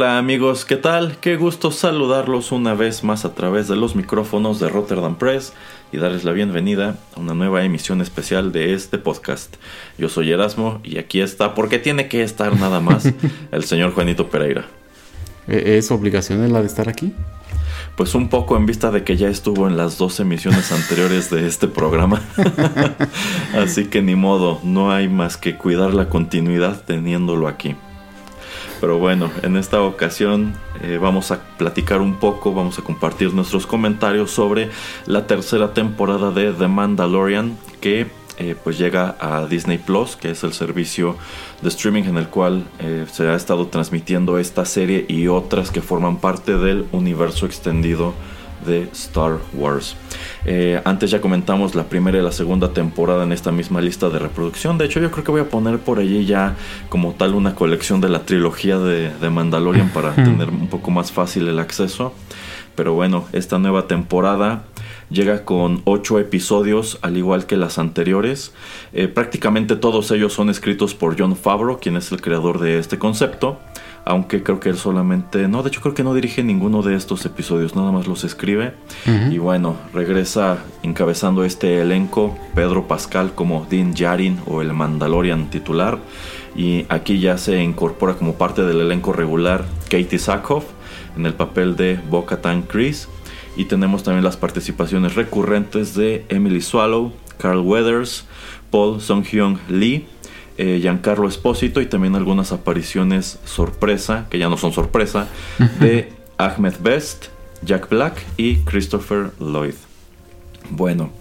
Hola amigos, ¿qué tal? Qué gusto saludarlos una vez más a través de los micrófonos de Rotterdam Press y darles la bienvenida a una nueva emisión especial de este podcast. Yo soy Erasmo y aquí está, porque tiene que estar nada más, el señor Juanito Pereira. ¿E-, ¿Es obligación la de estar aquí? Pues un poco en vista de que ya estuvo en las dos emisiones anteriores de este programa. Así que ni modo, no hay más que cuidar la continuidad teniéndolo aquí. Pero bueno, en esta ocasión eh, vamos a platicar un poco, vamos a compartir nuestros comentarios sobre la tercera temporada de The Mandalorian que eh, pues llega a Disney Plus, que es el servicio de streaming en el cual eh, se ha estado transmitiendo esta serie y otras que forman parte del universo extendido de Star Wars. Eh, antes ya comentamos la primera y la segunda temporada en esta misma lista de reproducción. De hecho, yo creo que voy a poner por allí ya como tal una colección de la trilogía de, Mandalorian para tener un poco más fácil el acceso. Pero bueno, esta nueva temporada llega con 8 episodios, al igual que las anteriores. Eh, prácticamente todos ellos son escritos por John Favreau, quien es el creador de este concepto aunque creo que él solamente, no, de hecho creo que no dirige ninguno de estos episodios, nada más los escribe. Y bueno, regresa encabezando este elenco Pedro Pascal como Dean Jarin o el Mandalorian titular. Y aquí ya se incorpora como parte del elenco regular Katie Sackhoff en el papel de Bo-Katan Chris. Y tenemos también las participaciones recurrentes de Emily Swallow, Carl Weathers, Paul Song-hyun Lee eh, Giancarlo Espósito y también algunas apariciones sorpresa, que ya no son sorpresa, de Ahmed Best, Jack Black y Christopher Lloyd. Bueno,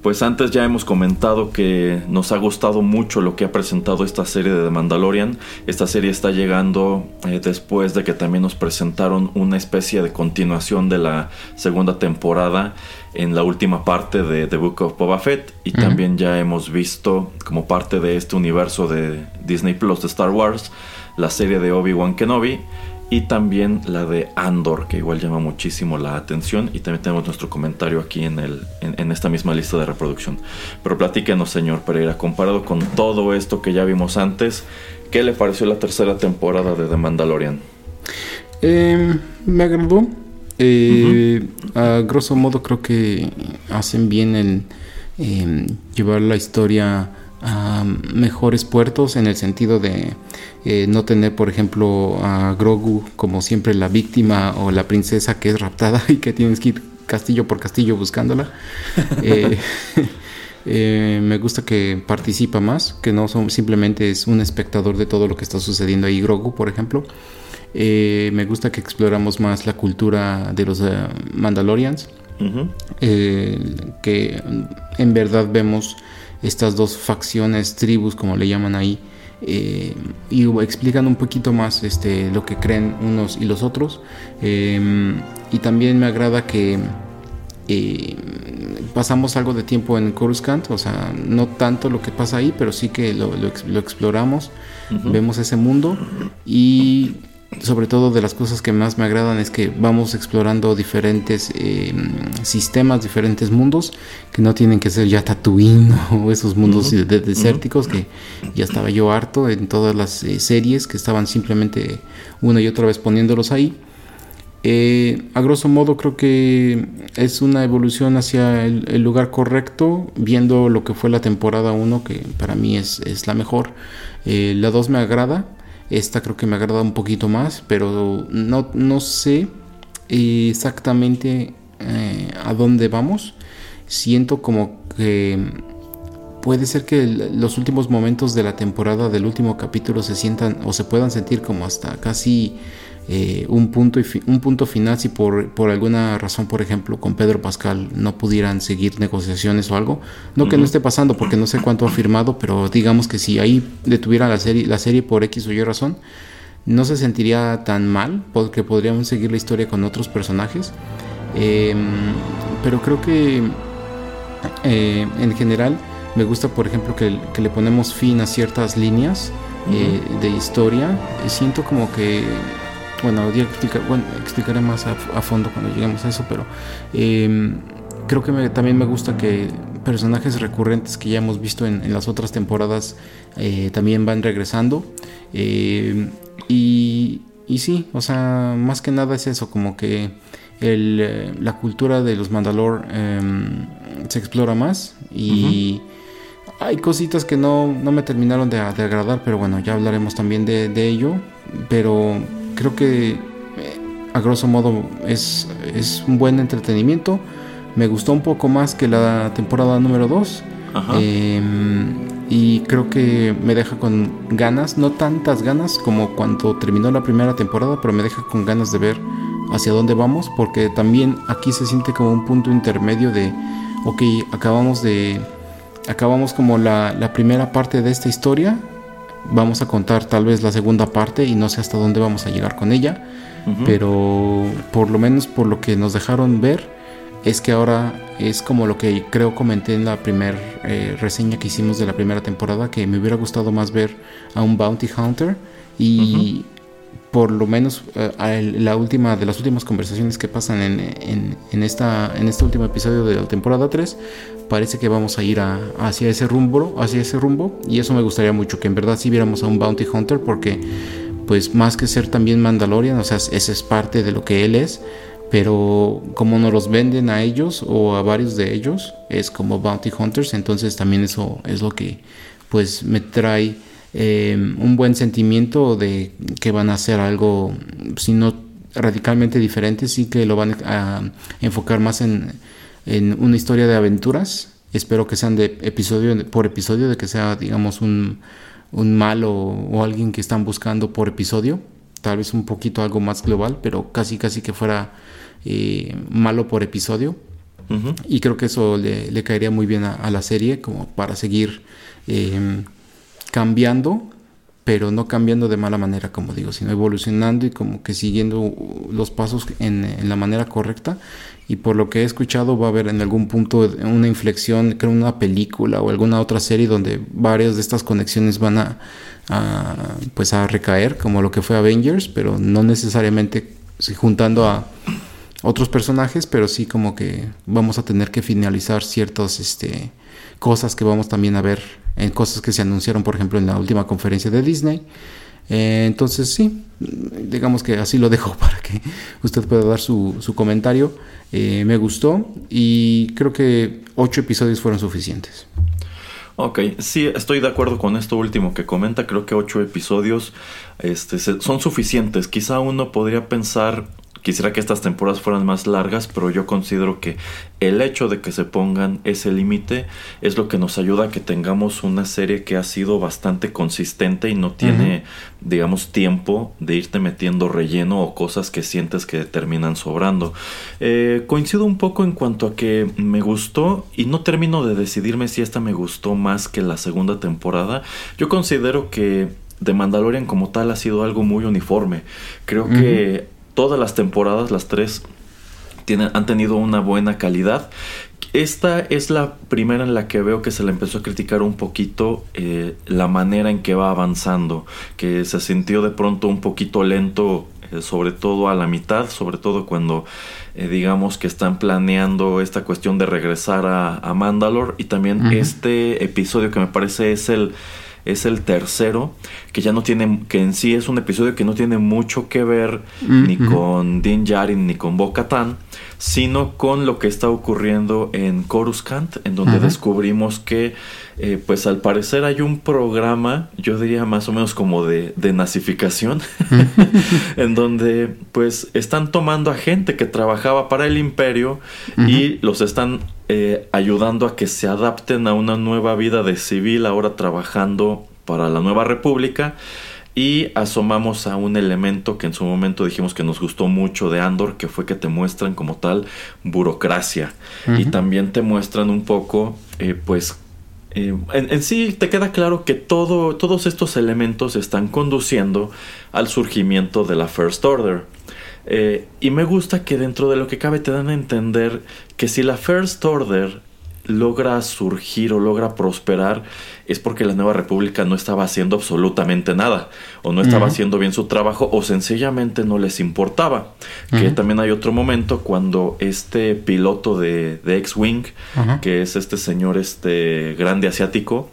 pues antes ya hemos comentado que nos ha gustado mucho lo que ha presentado esta serie de The Mandalorian. Esta serie está llegando eh, después de que también nos presentaron una especie de continuación de la segunda temporada en la última parte de The Book of Boba Fett. Y también ya hemos visto como parte de este universo de Disney Plus de Star Wars la serie de Obi-Wan Kenobi y también la de Andor, que igual llama muchísimo la atención. Y también tenemos nuestro comentario aquí en, el, en, esta misma lista de reproducción. Pero platíquenos, señor Pereira, comparado con todo esto que ya vimos antes, ¿qué le pareció la tercera temporada de The Mandalorian? Em, me agradó. Eh, a grosso modo creo que hacen bien en em, llevar la historia a mejores puertos en el sentido de eh, no tener, por ejemplo, a Grogu como siempre la víctima o la princesa que es raptada y que tienes que ir castillo por castillo buscándola. Eh, eh, me gusta que participa más, que no son, simplemente es un espectador de todo lo que está sucediendo ahí, Grogu, por ejemplo. Me gusta que exploramos más la cultura de los Mandalorians, que en verdad vemos estas dos facciones, tribus, como le llaman ahí, eh, y explican un poquito más este, lo que creen unos y los otros. Y también me agrada que eh, pasamos algo de tiempo en Coruscant, o sea, no tanto lo que pasa ahí, pero sí que lo, exploramos, vemos ese mundo y sobre todo de las cosas que más me agradan es que vamos explorando diferentes eh, sistemas, diferentes mundos, que no tienen que ser ya Tatooine o esos mundos desérticos que ya estaba yo harto en todas las eh, series que estaban simplemente una y otra vez poniéndolos ahí. Eh, a grosso modo creo que es una evolución hacia el, lugar correcto, viendo lo que fue la temporada 1, que para mí es, es la mejor. la 2 me agrada, esta creo que me agrada un poquito más, pero no, no sé exactamente eh, a dónde vamos. Siento como que puede ser que los últimos momentos de la temporada del último capítulo se sientan o se puedan sentir como hasta casi eh, un, punto un punto final si por, por, alguna razón, por ejemplo, con Pedro Pascal no pudieran seguir negociaciones o algo. No que no esté pasando porque no sé cuánto ha firmado, pero digamos que si ahí detuviera la serie, la serie por X o Y razón, no se sentiría tan mal porque podríamos seguir la historia con otros personajes. Em, pero creo que eh, en general me gusta, por ejemplo, que, le ponemos fin a ciertas líneas eh, de historia. Y siento como que, bueno, bueno explicaré más a, fondo cuando lleguemos a eso, pero em, creo que también me gusta que personajes recurrentes que ya hemos visto en, las otras temporadas eh, también van regresando. Eh, y, y, sí, o sea, más que nada es eso, como que el, eh, la cultura de los Mandalor em, se explora más y hay cositas que no, no me terminaron de, agradar, pero bueno, ya hablaremos también de, de ello. Pero creo que a grosso modo es, es un buen entretenimiento me gustó un poco más que la temporada número 2. Em, y creo que me deja con ganas, no tantas ganas como cuando terminó la primera temporada, pero me deja con ganas de ver hacia dónde vamos, porque también aquí se siente como un punto intermedio de, ok, acabamos de, acabamos como la, la primera parte de esta historia, vamos a contar tal vez la segunda parte y no sé hasta dónde vamos a llegar con ella, pero por lo menos por lo que nos dejaron ver, es que ahora es como lo que creo comenté en la primera eh, reseña que hicimos de la primera temporada, que me hubiera gustado más ver a un bounty hunter y por lo menos eh, la última de las últimas conversaciones que pasan en, en, esta, en este último episodio de la temporada 3 parece que vamos a ir hacia ese rumbo hacia ese rumbo y eso me gustaría mucho que en verdad si viéramos a un bounty hunter porque pues más que ser también Mandalorian o sea ese es parte de lo que él es pero como nos los venden a ellos o a varios de ellos es como bounty hunters entonces también eso es lo que pues me trae em, un buen sentimiento de que van a hacer algo si no radicalmente diferente sí que lo van a enfocar más en, en una historia de aventuras espero que sean de episodio por episodio de que sea digamos un, un malo o alguien que están buscando por episodio tal vez un poquito algo más global pero casi casi que fuera eh, malo por episodio. Y creo que eso le, caería muy bien a, la serie, como para seguir em, cambiando, pero no cambiando de mala manera, como digo, sino evolucionando y como que siguiendo los pasos en, la manera correcta. Y por lo que he escuchado, va a haber en algún punto una inflexión, creo, una película o alguna otra serie donde varias de estas conexiones van a, pues a recaer, como lo que fue Avengers, pero no necesariamente juntando a otros personajes, pero sí como que vamos a tener que finalizar ciertas este, cosas que vamos también a ver en cosas que se anunciaron, por ejemplo, en la última conferencia de Disney. Eh, entonces sí, digamos que así lo dejo para que usted pueda dar su, su comentario. Eh, me gustó y creo que ocho episodios fueron suficientes. Ok, sí, estoy de acuerdo con esto último que comenta. Creo que ocho episodios este, son suficientes. Quizá uno podría pensar Quisiera que estas temporadas fueran más largas, pero yo considero que el hecho de que se pongan ese límite es lo que nos ayuda a que tengamos una serie que ha sido bastante consistente y no tiene, digamos, tiempo de irte metiendo relleno o cosas que sientes que terminan sobrando. Eh, coincido un poco en cuanto a que me gustó y no termino de decidirme si esta me gustó más que la segunda temporada. Yo considero que The Mandalorian como tal ha sido algo muy uniforme. Creo que todas las temporadas, las tres, tienen, han tenido una buena calidad. Esta es la primera en la que veo que se le empezó a criticar un poquito eh, la manera en que va avanzando, que se sintió de pronto un poquito lento, eh, sobre todo a la mitad, sobre todo cuando eh, digamos que están planeando esta cuestión de regresar a, a Mandalore y también este episodio que me parece es el es el tercero, que ya no tiene, que en sí es un episodio que no tiene mucho que ver ni con Din Djarin ni con Bo Katan, sino con lo que está ocurriendo en Coruscant, en donde descubrimos que, eh, pues al parecer hay un programa, yo diría más o menos como de, de nazificación, en donde pues están tomando a gente que trabajaba para el imperio y los están eh, ayudando a que se adapten a una nueva vida de civil, ahora trabajando para la nueva república. Y asomamos a un elemento que en su momento dijimos que nos gustó mucho de Andor, que fue que te muestran como tal burocracia. Y también te muestran un poco, eh, pues, eh, en, sí te queda claro que todo, todos estos elementos están conduciendo al surgimiento de la First Order. Eh, y me gusta que dentro de lo que cabe te dan a entender que si la First Order logra surgir o logra prosperar es porque la nueva república no estaba haciendo absolutamente nada o no estaba haciendo bien su trabajo o sencillamente no les importaba. Que también hay otro momento cuando este piloto de, de X-Wing, que es este señor este grande asiático,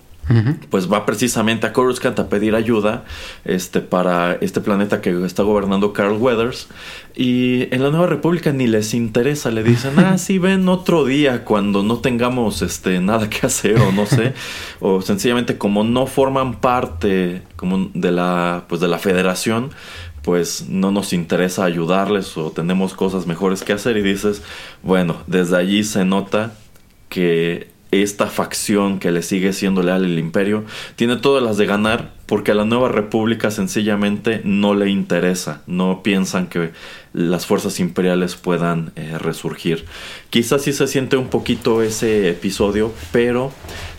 pues va precisamente a Coruscant a pedir ayuda este, para este planeta que está gobernando Carl Weathers. Y en la Nueva República ni les interesa, le dicen, ah, sí, ven otro día cuando no tengamos este, nada que hacer o no sé. o sencillamente como no forman parte como de, la, pues de la federación, pues no nos interesa ayudarles o tenemos cosas mejores que hacer. Y dices, bueno, desde allí se nota que esta facción que le sigue siendo leal al imperio tiene todas las de ganar porque a la nueva república sencillamente no le interesa, no piensan que las fuerzas imperiales puedan eh, resurgir. Quizás sí se siente un poquito ese episodio, pero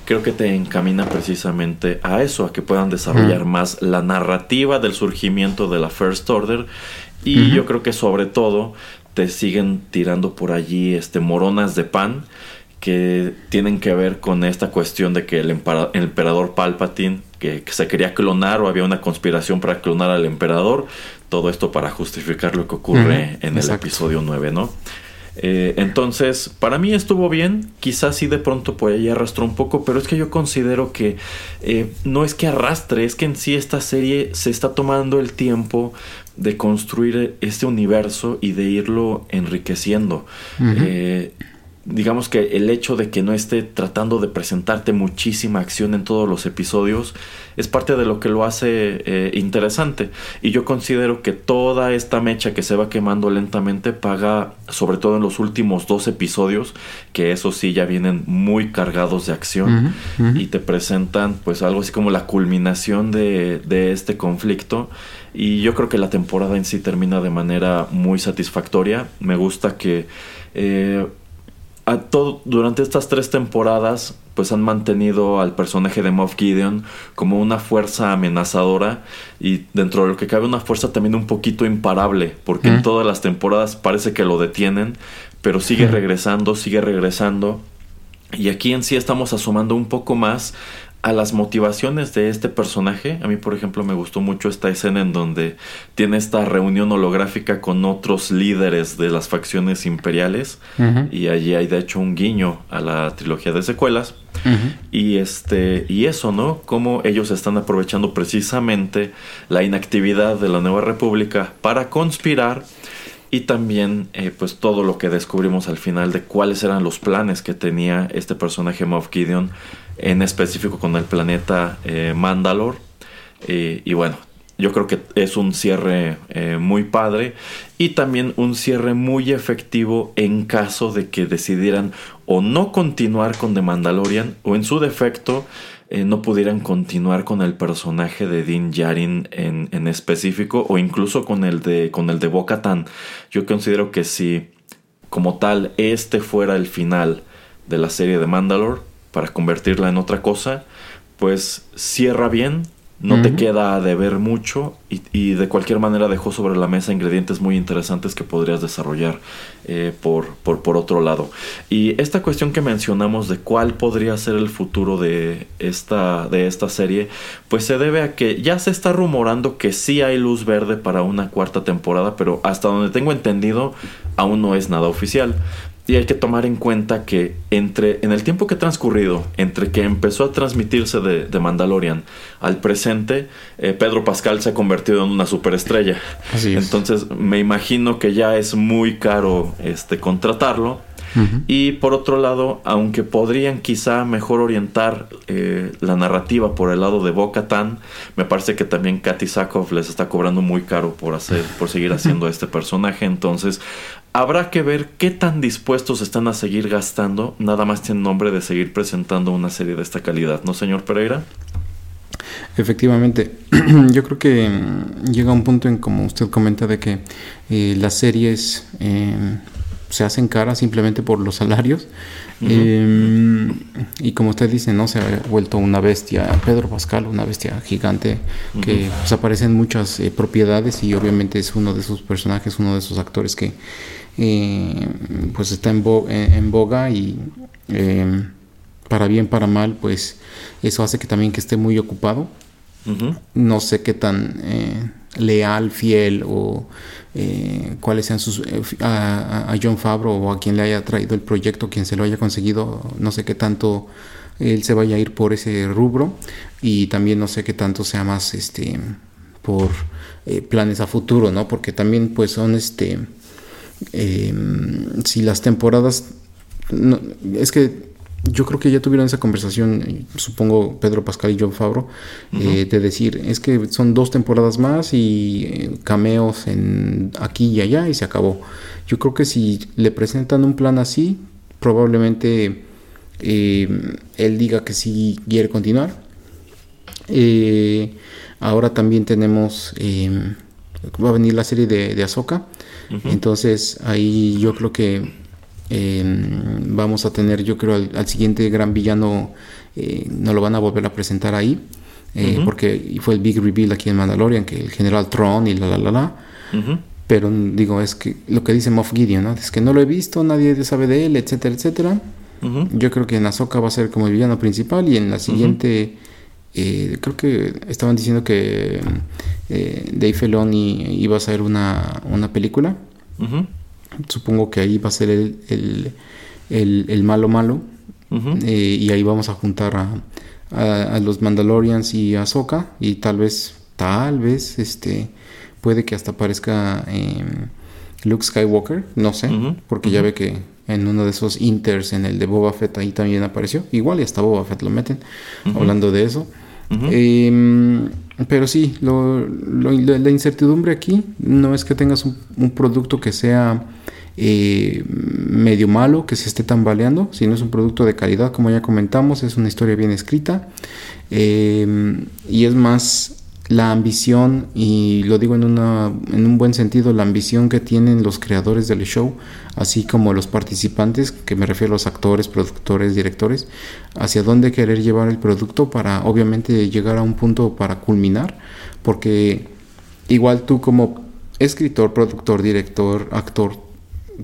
creo que te encamina precisamente a eso, a que puedan desarrollar más la narrativa del surgimiento de la First Order y yo creo que sobre todo te siguen tirando por allí este moronas de pan que tienen que ver con esta cuestión de que el, emperador Palpatine que, se quería clonar o había una conspiración para clonar al emperador, todo esto para justificar lo que ocurre en el episodio 9, ¿no? Eh, entonces, para mí estuvo bien, quizás sí de pronto por ahí arrastró un poco, pero es que yo considero que eh, no es que arrastre, es que en sí esta serie se está tomando el tiempo de construir este universo y de irlo enriqueciendo digamos que el hecho de que no esté tratando de presentarte muchísima acción en todos los episodios es parte de lo que lo hace eh, interesante. Y yo considero que toda esta mecha que se va quemando lentamente paga, sobre todo en los últimos dos episodios, que eso sí ya vienen muy cargados de acción y te presentan pues algo así como la culminación de, de este conflicto. Y yo creo que la temporada en sí termina de manera muy satisfactoria. Me gusta que... Eh, durante estas tres temporadas, pues han mantenido al personaje de Moff Gideon como una fuerza amenazadora y dentro de lo que cabe una fuerza también un poquito imparable, porque en todas las temporadas parece que lo detienen, pero sigue regresando, sigue regresando. Y aquí en sí estamos asomando un poco más a las motivaciones de este personaje. A mí, por ejemplo, me gustó mucho esta escena en donde tiene esta reunión holográfica con otros líderes de las facciones imperiales. Y allí hay de hecho un guiño a la trilogía de secuelas. Y este. Y eso, ¿no? Cómo ellos están aprovechando precisamente la inactividad de la nueva república para conspirar. Y también, eh, pues, todo lo que descubrimos al final de cuáles eran los planes que tenía este personaje Moff Gideon en específico con el planeta eh, Mandalor. Eh, y bueno, yo creo que es un cierre eh, muy padre y también un cierre muy efectivo en caso de que decidieran o no continuar con The Mandalorian o en su defecto no pudieran continuar con el personaje de Din Djarin en, en, específico o incluso con el de con el de Bo-Katan. Yo considero que si como tal este fuera el final de la serie de Mandalore para convertirla en otra cosa, pues cierra bien, no te queda de ver mucho y, de cualquier manera dejó sobre la mesa ingredientes muy interesantes que podrías desarrollar eh, por, por, por, otro lado. Y esta cuestión que mencionamos de cuál podría ser el futuro de esta, de esta serie, pues se debe a que ya se está rumorando que sí hay luz verde para una cuarta temporada, pero hasta donde tengo entendido aún no es nada oficial. Y hay que tomar en cuenta que entre en el tiempo que ha transcurrido, entre que empezó a transmitirse de, Mandalorian al presente, eh, Pedro Pascal se ha convertido en una superestrella. Entonces me imagino que ya es muy caro este contratarlo. Y por otro lado, aunque podrían quizá mejor orientar eh, la narrativa por el lado de Boca Tan, me parece que también Katy Sackhoff les está cobrando muy caro por hacer, por seguir haciendo este personaje. Entonces, Habrá que ver qué tan dispuestos están a seguir gastando, nada más en nombre de seguir presentando una serie de esta calidad, ¿no, señor Pereira? Efectivamente, yo creo que mm, llega un punto en, como usted comenta, de que eh, las series eh, se hacen caras simplemente por los salarios. Em, y como usted dice, ¿no? Se ha vuelto una bestia, Pedro Pascal, una bestia gigante, que pues, aparece en muchas eh, propiedades y obviamente es uno de esos personajes, uno de esos actores que eh, pues está en, en boga y em, para bien, para mal, pues eso hace que también que esté muy ocupado. No sé qué tan eh, leal, fiel o eh, cuáles sean sus eh, a, John Favreau o a quien le haya traído el proyecto, quien se lo haya conseguido, no sé qué tanto él se vaya a ir por ese rubro y también no sé qué tanto sea más este por planes a futuro, ¿no? Porque también pues son este em, si las temporadas es que yo creo que ya tuvieron esa conversación, supongo Pedro Pascal y John Favreau, eh, de decir, es que son dos temporadas más y eh, cameos en aquí y allá y se acabó. Yo creo que si le presentan un plan así, probablemente eh, él diga que sí quiere continuar. ahora también tenemos, va a venir la serie de, de Ahsoka, entonces ahí yo creo que vamos a tener, yo creo, al, siguiente gran villano, eh, no lo van a volver a presentar ahí, eh, porque fue el big reveal aquí en Mandalorian, que el general Tron y la la la la. Pero digo, es que lo que dice Moff Gideon, ¿no? es que no lo he visto, nadie sabe de él, etcétera, etcétera. Yo creo que en Ahsoka va a ser como el villano principal y en la siguiente, eh, creo que estaban diciendo que Dave Filoni iba a ser una, una película. Supongo que ahí va a ser el, el, malo malo. Eh, y ahí vamos a juntar a, a, los Mandalorians y a Ahsoka. Y tal vez, tal vez, este puede que hasta aparezca em, Luke Skywalker. No sé, porque ya ve que en uno de esos inters, en el de Boba Fett, ahí también apareció. Igual y hasta Boba Fett lo meten, hablando de eso. Em, pero sí, la incertidumbre aquí no es que tengas un producto que sea eh, medio malo que se esté tambaleando, si no es un producto de calidad, como ya comentamos, es una historia bien escrita. Eh, y es más la ambición, y lo digo en, una, en un buen sentido, la ambición que tienen los creadores del show, así como los participantes, que me refiero a los actores, productores, directores, hacia dónde querer llevar el producto para obviamente llegar a un punto para culminar, porque igual tú como escritor, productor, director, actor,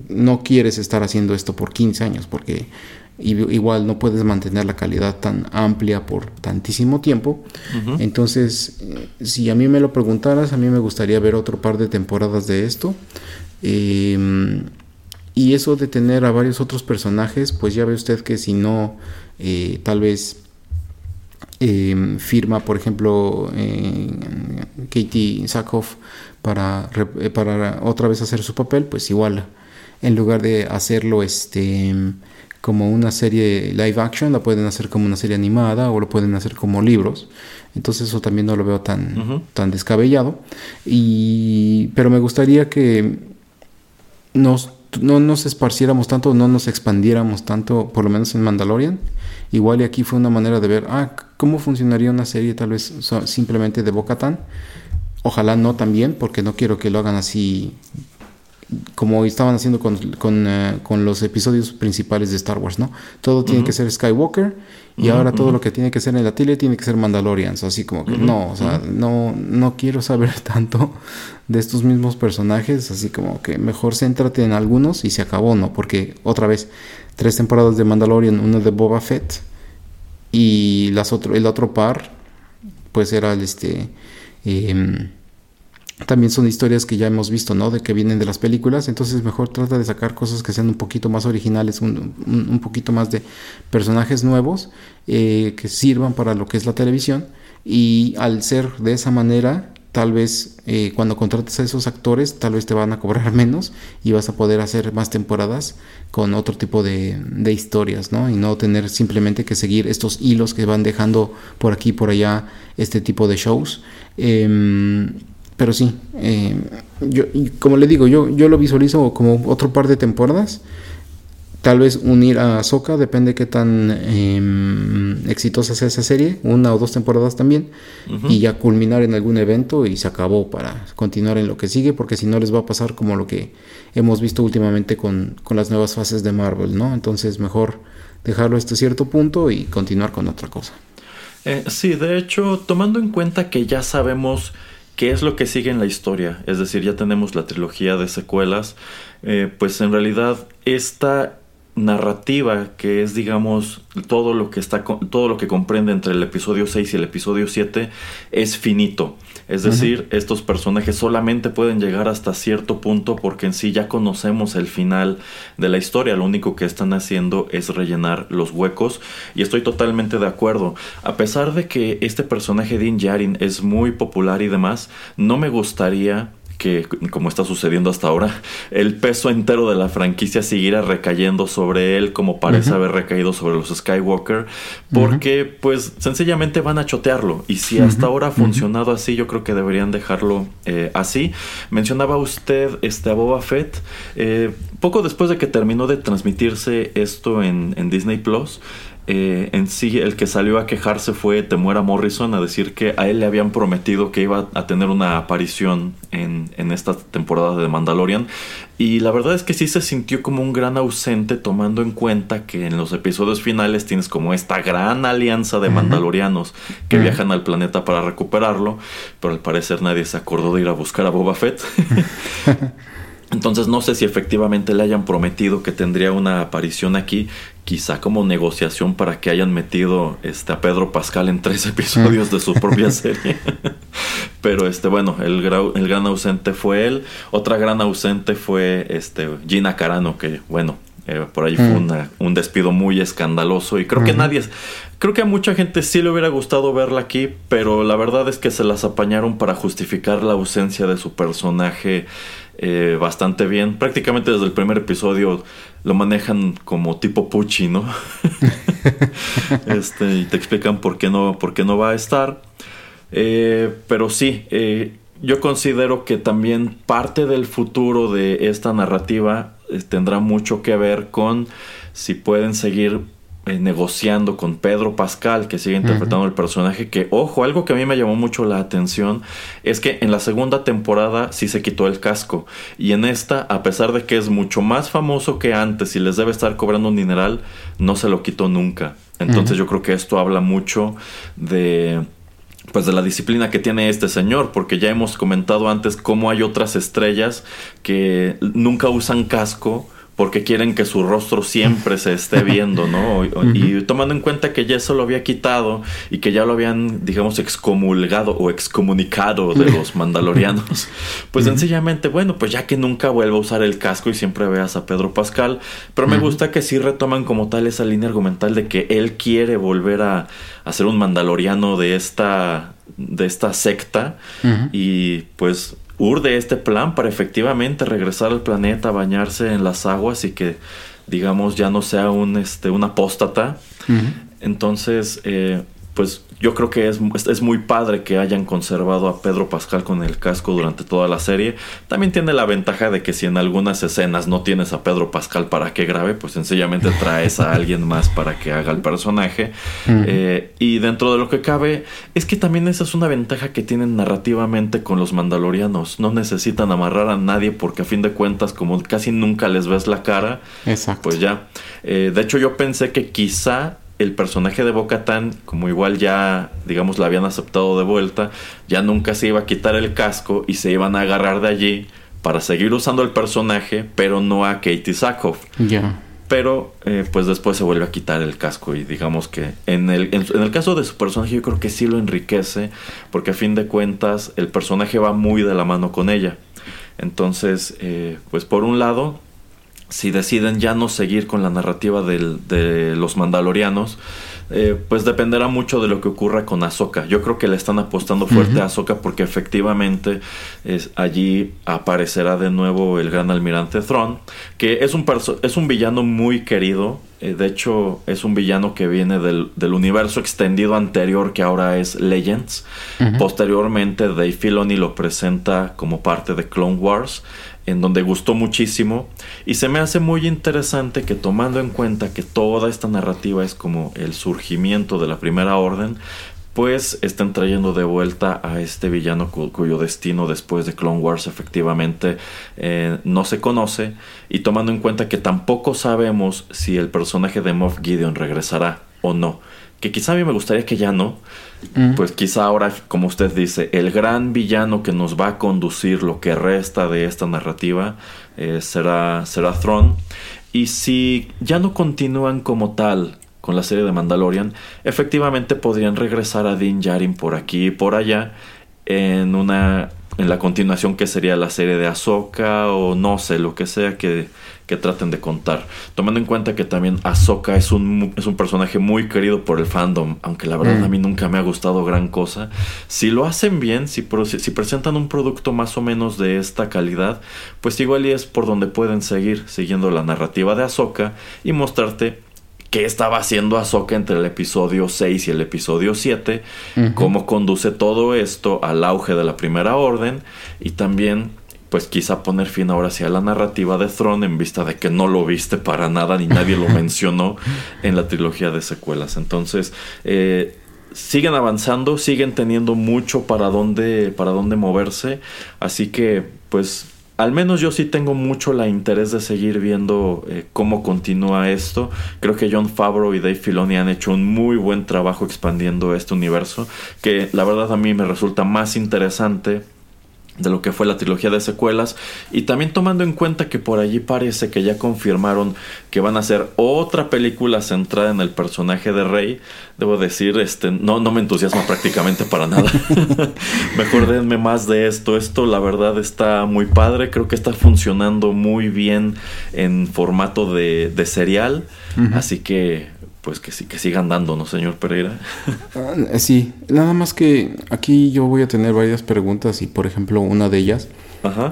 no quieres estar haciendo esto por 15 años porque igual no puedes mantener la calidad tan amplia por tantísimo tiempo. Entonces, eh, si a mí me lo preguntaras, a mí me gustaría ver otro par de temporadas de esto. Em, y eso de tener a varios otros personajes, pues ya ve usted que si no, eh, tal vez em, firma, por ejemplo, Katie Sackhoff para, para otra vez hacer su papel, pues igual en lugar de hacerlo este como una serie live action, la pueden hacer como una serie animada o lo pueden hacer como libros. Entonces eso también no lo veo tan, tan descabellado. Y, pero me gustaría que nos, no nos esparciéramos tanto, no nos expandiéramos tanto, por lo menos en Mandalorian. Igual y aquí fue una manera de ver, ah, ¿cómo funcionaría una serie tal vez simplemente de Bocatan? Ojalá no también, porque no quiero que lo hagan así como estaban haciendo eh, con, los episodios principales de Star Wars, ¿no? Todo tiene que ser Skywalker y ahora todo lo que tiene que ser en la tele tiene que ser Mandalorians, así como que no, o sea, no, no quiero saber tanto de estos mismos personajes, así como que mejor céntrate en algunos y se acabó, ¿no? Porque otra vez, tres temporadas de Mandalorian, una de Boba Fett y las otro, el otro par, pues era el este... Em, también son historias que ya hemos visto, ¿no? De que vienen de las películas, entonces mejor trata de sacar cosas que sean un poquito más originales, un, un, poquito más de personajes nuevos eh, que sirvan para lo que es la televisión y al ser de esa manera, tal vez eh, cuando contrates a esos actores, tal vez te van a cobrar menos y vas a poder hacer más temporadas con otro tipo de, de historias, ¿no? Y no tener simplemente que seguir estos hilos que van dejando por aquí y por allá este tipo de shows. Eh, pero sí, eh, yo, como le digo, yo, yo lo visualizo como otro par de temporadas. Tal vez unir a Soka, depende qué tan em, exitosa sea esa serie, una o dos temporadas también, y ya culminar en algún evento y se acabó para continuar en lo que sigue, porque si no les va a pasar como lo que hemos visto últimamente con, con las nuevas fases de Marvel, ¿no? Entonces mejor dejarlo hasta cierto punto y continuar con otra cosa. Eh, sí, de hecho, tomando en cuenta que ya sabemos qué es lo que sigue en la historia, es decir, ya tenemos la trilogía de secuelas, eh, pues en realidad esta narrativa que es digamos todo lo que está todo lo que comprende entre el episodio 6 y el episodio 7 es finito. Es decir estos personajes solamente pueden llegar hasta cierto punto porque en sí ya conocemos el final de la historia. Lo único que están haciendo es rellenar los huecos y estoy totalmente de acuerdo. A pesar de que este personaje Din Djarin es muy popular y demás no me gustaría que, como está sucediendo hasta ahora, el peso entero de la franquicia seguirá recayendo sobre él como parece haber recaído sobre los Skywalker, porque pues sencillamente van a chotearlo. Y si hasta ahora ha funcionado así, yo creo que deberían dejarlo eh, así. Mencionaba usted este, a Boba Fett. Eh, poco después de que terminó de transmitirse esto en, en Disney Plus, eh, en sí el que salió a quejarse fue Temuera Morrison a decir que a él le habían prometido que iba a tener una aparición en, en, esta temporada de Mandalorian. Y la verdad es que sí se sintió como un gran ausente tomando en cuenta que en los episodios finales tienes como esta gran alianza de mandalorianos que viajan al planeta para recuperarlo pero al parecer nadie se acordó de ir a buscar a Boba Fett Entonces no sé si efectivamente le hayan prometido que tendría una aparición aquí, quizá como negociación para que hayan metido este, a Pedro Pascal en tres episodios de su propia serie. Pero este, bueno, el, el, gran ausente fue él. Otra gran ausente fue este, Gina Carano, que bueno, eh, por ahí fue un despido muy escandaloso y creo que nadie, creo que a mucha gente sí le hubiera gustado verla aquí, pero la verdad es que se las apañaron para justificar la ausencia de su personaje eh, bastante bien. Prácticamente desde el primer episodio lo manejan como tipo Pucci, ¿no? este, y te explican por qué no, por qué no va a estar. Eh, pero sí, yo considero que también parte del futuro de esta narrativa eh, tendrá mucho que ver con si pueden seguir eh, negociando con Pedro Pascal, que sigue interpretando el personaje, que, ojo, algo que a mí me llamó mucho la atención es que en la segunda temporada sí se quitó el casco, y en esta, a pesar de que es mucho más famoso que antes y les debe estar cobrando un dineral, no se lo quitó nunca. Entonces yo creo que esto habla mucho de pues de la disciplina que tiene este señor, porque ya hemos comentado antes cómo hay otras estrellas que nunca usan casco porque quieren que su rostro siempre se esté viendo, ¿no? Y, tomando en cuenta que ya eso lo había quitado y que ya lo habían, digamos, excomulgado o excomunicado de los mandalorianos, pues sencillamente, bueno, pues ya que nunca vuelva a usar el casco y siempre veas a Pedro Pascal, pero me gusta que sí retoman como tal esa línea argumental de que él quiere volver a, a ser un mandaloriano de esta de esta secta y pues urde este plan para efectivamente regresar al planeta, bañarse en las aguas y que digamos ya no sea un este un apóstata. Entonces, eh, pues yo creo que es, es muy padre que hayan conservado a Pedro Pascal con el casco durante toda la serie. También tiene la ventaja de que si en algunas escenas no tienes a Pedro Pascal para que grabe, pues sencillamente traes a alguien más para que haga el personaje. Eh, y dentro de lo que cabe, es que también esa es una ventaja que tienen narrativamente con los mandalorianos. No necesitan amarrar a nadie porque a fin de cuentas, como casi nunca les ves la cara, pues ya. Eh, de hecho, yo pensé que quizá el personaje de Bocatán, como igual ya, digamos, la habían aceptado de vuelta, ya nunca se iba a quitar el casco y se iban a agarrar de allí para seguir usando el personaje, pero no a Katie Sackhoff. Ya. Pero eh, pues después se vuelve a quitar el casco y digamos que en el, en, el caso de su personaje yo creo que sí lo enriquece porque a fin de cuentas el personaje va muy de la mano con ella. Entonces, eh, pues por un lado si deciden ya no seguir con la narrativa de los mandalorianos, eh, pues dependerá mucho de lo que ocurra con Ahsoka. Yo creo que le están apostando fuerte a Ahsoka porque efectivamente es, allí aparecerá de nuevo el gran almirante Thrawn, que es un, es un villano muy querido. Eh, de hecho, es un villano que viene del, universo extendido anterior que ahora es Legends. Posteriormente, Dave Filoni lo presenta como parte de Clone Wars en donde gustó muchísimo. Y se me hace muy interesante que tomando en cuenta que toda esta narrativa es como el surgimiento de la primera orden, pues estén trayendo de vuelta a este villano cuyo destino después de Clone Wars efectivamente eh, no se conoce. Y tomando en cuenta que tampoco sabemos si el personaje de Moff Gideon regresará o no que quizá a mí me gustaría que ya no, mm. pues quizá ahora, como usted dice, el gran villano que nos va a conducir lo que resta de esta narrativa eh, será, será Thrawn. Y si ya no continúan como tal con la serie de Mandalorian, efectivamente podrían regresar a Din Djarin por aquí y por allá en una en la continuación que sería la serie de Ahsoka o no sé, lo que sea que, que traten de contar. Tomando en cuenta que también Ahsoka es un, es un personaje muy querido por el fandom, aunque la verdad mm. a mí nunca me ha gustado gran cosa. Si lo hacen bien, si, si presentan un producto más o menos de esta calidad, pues igual y es por donde pueden seguir siguiendo la narrativa de Ahsoka y mostrarte qué estaba haciendo Ahsoka entre el episodio 6 y el episodio 7, cómo conduce todo esto al auge de la Primera Orden y también pues quizá poner fin ahora sí a la narrativa de Throne en vista de que no lo viste para nada ni nadie lo mencionó en la trilogía de secuelas. Entonces, eh, siguen avanzando, siguen teniendo mucho para dónde, para dónde moverse, así que pues al menos yo sí tengo mucho la interés de seguir viendo eh, cómo continúa esto. Creo que John Favreau y Dave Filoni han hecho un muy buen trabajo expandiendo este universo, que la verdad a mí me resulta más interesante de lo que fue la trilogía de secuelas. Y también tomando en cuenta que por allí parece que ya confirmaron que van a hacer otra película centrada en el personaje de Rey debo decir este no no me entusiasma prácticamente para nada. Mejor denme más de esto. Esto la verdad está muy padre. Creo que está funcionando muy bien en formato de, de serial. Así que pues que, sí, que sigan dando, ¿no, señor Pereira? Ah, sí, nada más que aquí yo voy a tener varias preguntas y, por ejemplo, una de ellas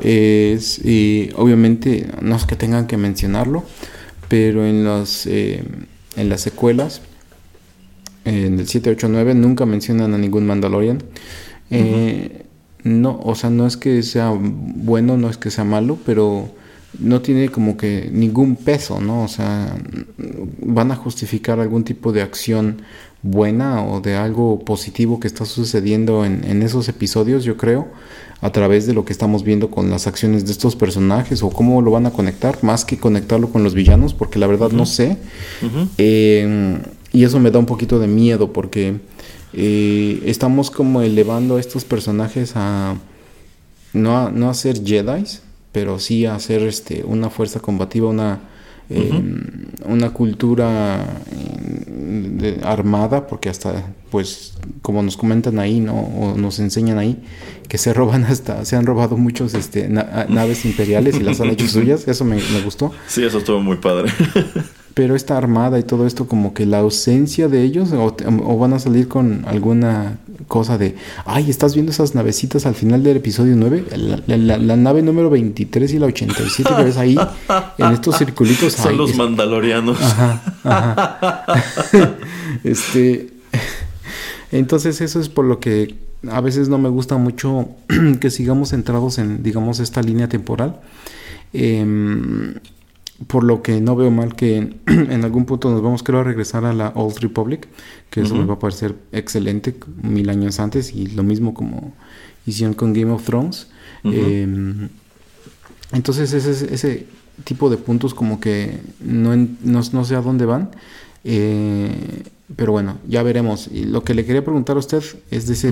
es, y obviamente, no es que tengan que mencionarlo, pero en, las eh, en las secuelas, en el 789, nunca mencionan a ningún Mandalorian. Eh, no, o sea, no es que sea bueno, no es que sea malo, pero no tiene como que ningún peso, ¿no? O sea, van a justificar algún tipo de acción buena o de algo positivo que está sucediendo en, esos episodios, yo creo, a través de lo que estamos viendo con las acciones de estos personajes o cómo lo van a conectar, más que conectarlo con los villanos, porque la verdad no sé. Eh, y eso me da un poquito de miedo porque eh, estamos como elevando a estos personajes a no a, no a ser Jedi's, pero sí hacer este, una fuerza combativa, una, em, una cultura eh, armada, porque hasta, pues, como nos comentan ahí, ¿no? O nos enseñan ahí, que se roban hasta, se han robado muchos este, naves imperiales y las han hecho suyas, eso me, me gustó. Sí, eso estuvo muy padre. pero esta armada y todo esto como que la ausencia de ellos o, van a salir con alguna cosa de ay estás viendo esas navecitas al final del episodio 9 la, nave número 23 y la 87 que ves ahí en estos circulitos son los mandalorianos. Este entonces eso es por lo que a veces no me gusta mucho que sigamos centrados en digamos esta línea temporal. Eh, por lo que no veo mal que en algún punto nos vamos creo a regresar a la Old Republic, que eso me va a parecer excelente mil años antes y lo mismo como hicieron con Game of Thrones. Em, entonces ese, ese tipo de puntos como que no, no, sé a dónde van. Eh, pero bueno, ya veremos. Y lo que le quería preguntar a usted es de ese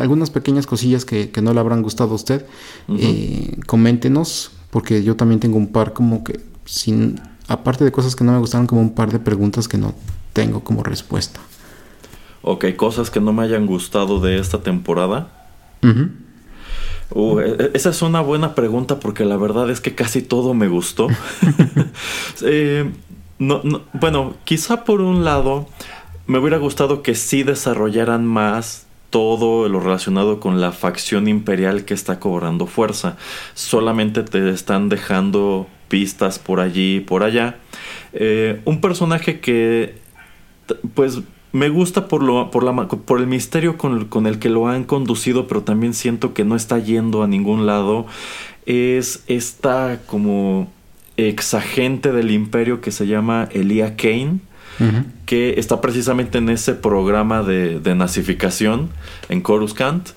algunas pequeñas cosillas que, no le habrán gustado a usted. Eh, coméntenos, porque yo también tengo un par como que sin, aparte de cosas que no me gustaron, como un par de preguntas que no tengo como respuesta. Ok, cosas que no me hayan gustado de esta temporada. Uh, e, e, esa es una buena pregunta porque la verdad es que casi todo me gustó. Eh, bueno, quizá por un lado me hubiera gustado que sí desarrollaran más todo lo relacionado con la facción imperial que está cobrando fuerza. Solamente te están dejando pistas por allí y por allá. Eh, un personaje que, pues, me gusta por, lo, por, la, por el misterio con el, que lo han conducido, pero también siento que no está yendo a ningún lado. Es esta como exagente del imperio que se llama Elia Kane. que está precisamente en ese programa de, de nazificación en Coruscant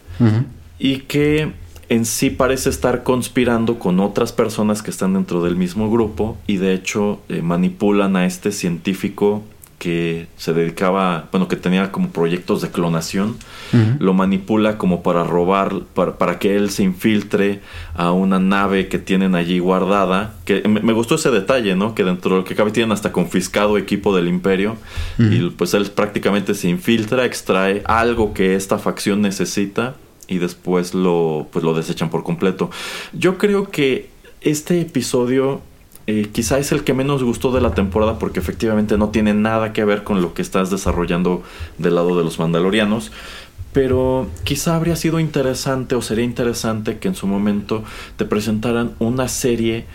y que en sí parece estar conspirando con otras personas que están dentro del mismo grupo y de hecho eh, manipulan a este científico que se dedicaba, bueno, que tenía como proyectos de clonación, lo manipula como para robar, para, que él se infiltre a una nave que tienen allí guardada. Que me, gustó ese detalle, ¿no? Que dentro de lo que cabe tienen hasta confiscado equipo del imperio. Y pues él prácticamente se infiltra, extrae algo que esta facción necesita y después lo, pues lo desechan por completo. Yo creo que este episodio eh, quizá es el que menos gustó de la temporada porque efectivamente no tiene nada que ver con lo que estás desarrollando del lado de los mandalorianos. Pero quizá habría sido interesante o sería interesante que en su momento te presentaran una serie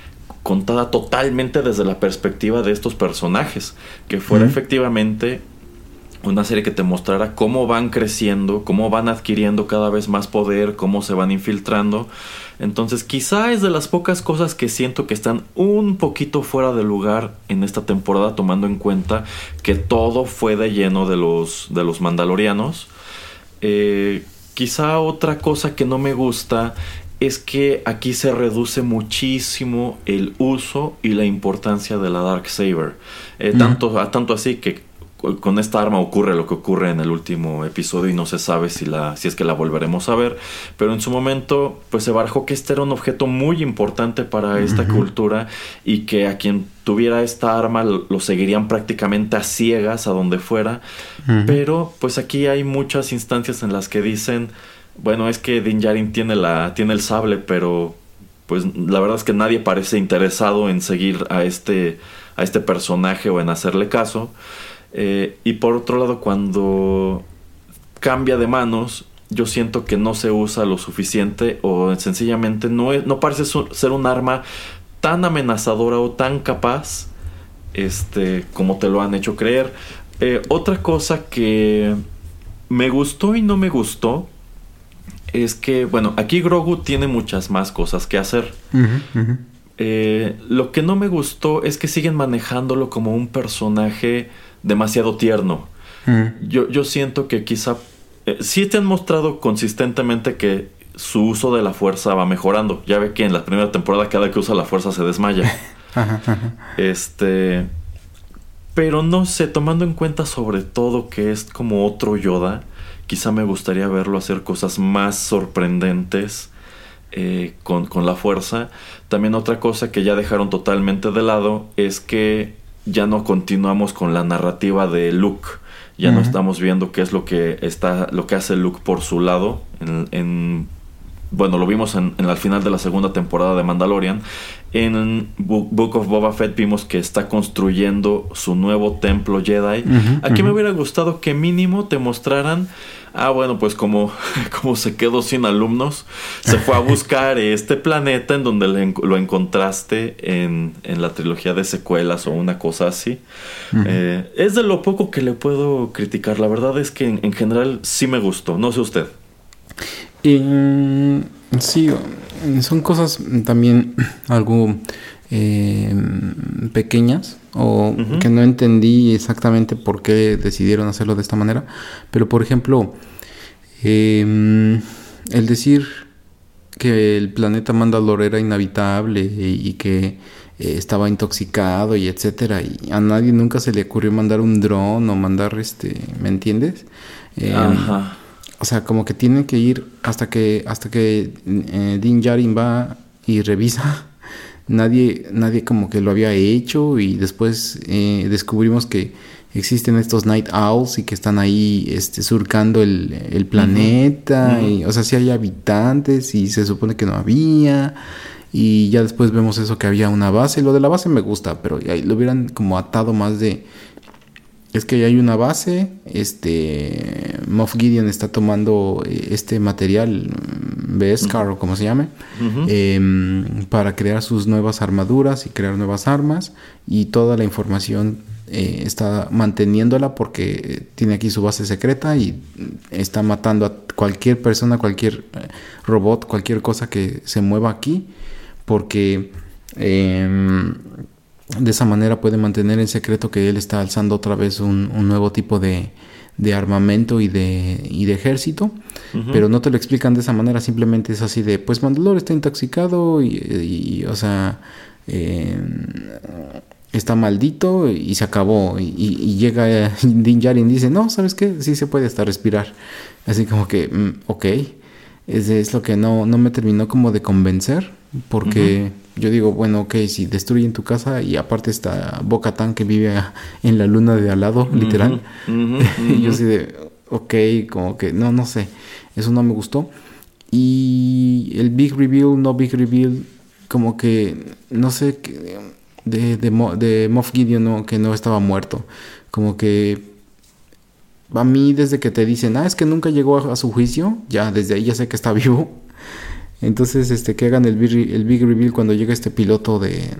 contada totalmente desde la perspectiva de estos personajes, que fuera efectivamente una serie que te mostrara cómo van creciendo, cómo van adquiriendo cada vez más poder, cómo se van infiltrando. Entonces quizá es de las pocas cosas que siento que están un poquito fuera de lugar en esta temporada tomando en cuenta que todo fue de lleno de los, de los mandalorianos. Eh, quizá otra cosa que no me gusta es que aquí se reduce muchísimo el uso y la importancia de la Dark Saber. Eh, tanto, tanto así que con esta arma ocurre lo que ocurre en el último episodio y no se sabe si, la, si es que la volveremos a ver. Pero en su momento, pues se barajó que este era un objeto muy importante para esta cultura y que a quien tuviera esta arma lo, seguirían prácticamente a ciegas a donde fuera. Pero pues aquí hay muchas instancias en las que dicen, bueno, es que Din Djarin tiene, la, tiene el sable, pero pues la verdad es que nadie parece interesado en seguir a este, a este personaje o en hacerle caso. Eh, y por otro lado, cuando cambia de manos, yo siento que no se usa lo suficiente o sencillamente no, no parece ser un arma tan amenazadora o tan capaz este, como te lo han hecho creer. Eh, otra cosa que me gustó y no me gustó es que, bueno, aquí Grogu tiene muchas más cosas que hacer. Eh, lo que no me gustó es que siguen manejándolo como un personaje demasiado tierno. Mm. Yo, yo siento que quizá eh, sí te han mostrado consistentemente que su uso de la fuerza va mejorando. Ya ve que en la primera temporada cada que usa la fuerza se desmaya. Este, pero no sé, tomando en cuenta sobre todo que es como otro Yoda, quizá me gustaría verlo hacer cosas más sorprendentes eh, con, con la fuerza. También otra cosa que ya dejaron totalmente de lado es que ya no continuamos con la narrativa de Luke. Ya no estamos viendo qué es lo que está, lo que hace Luke por su lado. En, bueno, lo vimos en, en, el final de la segunda temporada de Mandalorian. En Book of Boba Fett vimos que está construyendo su nuevo templo Jedi. Aquí me hubiera gustado que mínimo te mostraran ah, bueno, pues como, como se quedó sin alumnos, se fue a buscar este planeta en donde lo encontraste en, la trilogía de secuelas o una cosa así. Eh, es de lo poco que le puedo criticar. La verdad es que en, general sí me gustó. No sé usted. Sí, son cosas también algo eh, pequeñas o que no entendí exactamente por qué decidieron hacerlo de esta manera. Pero por ejemplo, em, el decir que el planeta Mandalor era inhabitable y, que eh, estaba intoxicado y etcétera y a nadie nunca se le ocurrió mandar un dron o mandar este, ¿me entiendes? Em, o sea, como que tienen que ir hasta que hasta que eh, Din Djarin va y revisa nadie, nadie como que lo había hecho y después eh, descubrimos que existen estos night owls y que están ahí este, surcando el, planeta, Y, o sea, si hay habitantes y se supone que no había. Y ya después vemos eso que había una base. Lo de la base me gusta, pero ahí lo hubieran como atado más de es que hay una base, este Moff Gideon está tomando eh, este material, Beskar o como se llame, em, para crear sus nuevas armaduras y crear nuevas armas y toda la información eh, está manteniéndola porque tiene aquí su base secreta y está matando a cualquier persona, cualquier eh, robot, cualquier cosa que se mueva aquí porque em, de esa manera puede mantener en secreto que él está alzando otra vez un, nuevo tipo de, de, armamento y de, y de ejército, pero no te lo explican de esa manera, simplemente es así de, pues Mandalore está intoxicado y, o sea, eh, está maldito y se acabó. Y, llega Din Djarin y dice, no, ¿sabes qué? Sí se puede hasta respirar. Así como que, mm, ok, es, es lo que no, no me terminó como de convencer, porque yo digo, bueno, ok, si destruyen tu casa y aparte está Boca Tan que vive en la luna de al lado, literal. y yo así de, ok, como que, no, no sé, eso no me gustó. Y el Big Reveal, no Big Reveal, como que, no sé, de, de, de Moff Gideon, no, que no estaba muerto. Como que a mí desde que te dicen, ah, es que nunca llegó a, a, su juicio, ya desde ahí ya sé que está vivo. Entonces, este, que hagan el big, el big reveal cuando llega este piloto de,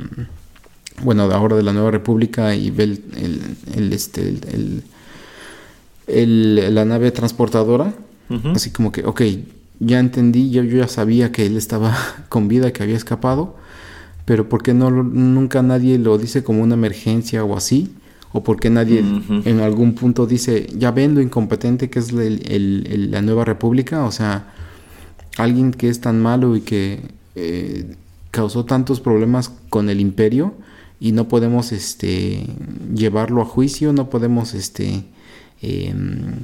bueno, de ahora de la Nueva República y ve el, el, este, el, la nave transportadora, así como que, ok, ya entendí, yo, yo ya sabía que él estaba con vida, que había escapado, pero ¿por qué no nunca nadie lo dice como una emergencia o así? ¿O por qué nadie en algún punto dice, ya ven lo incompetente que es la Nueva República? O sea, alguien que es tan malo y que eh, causó tantos problemas con el imperio y no podemos este llevarlo a juicio, no podemos este em,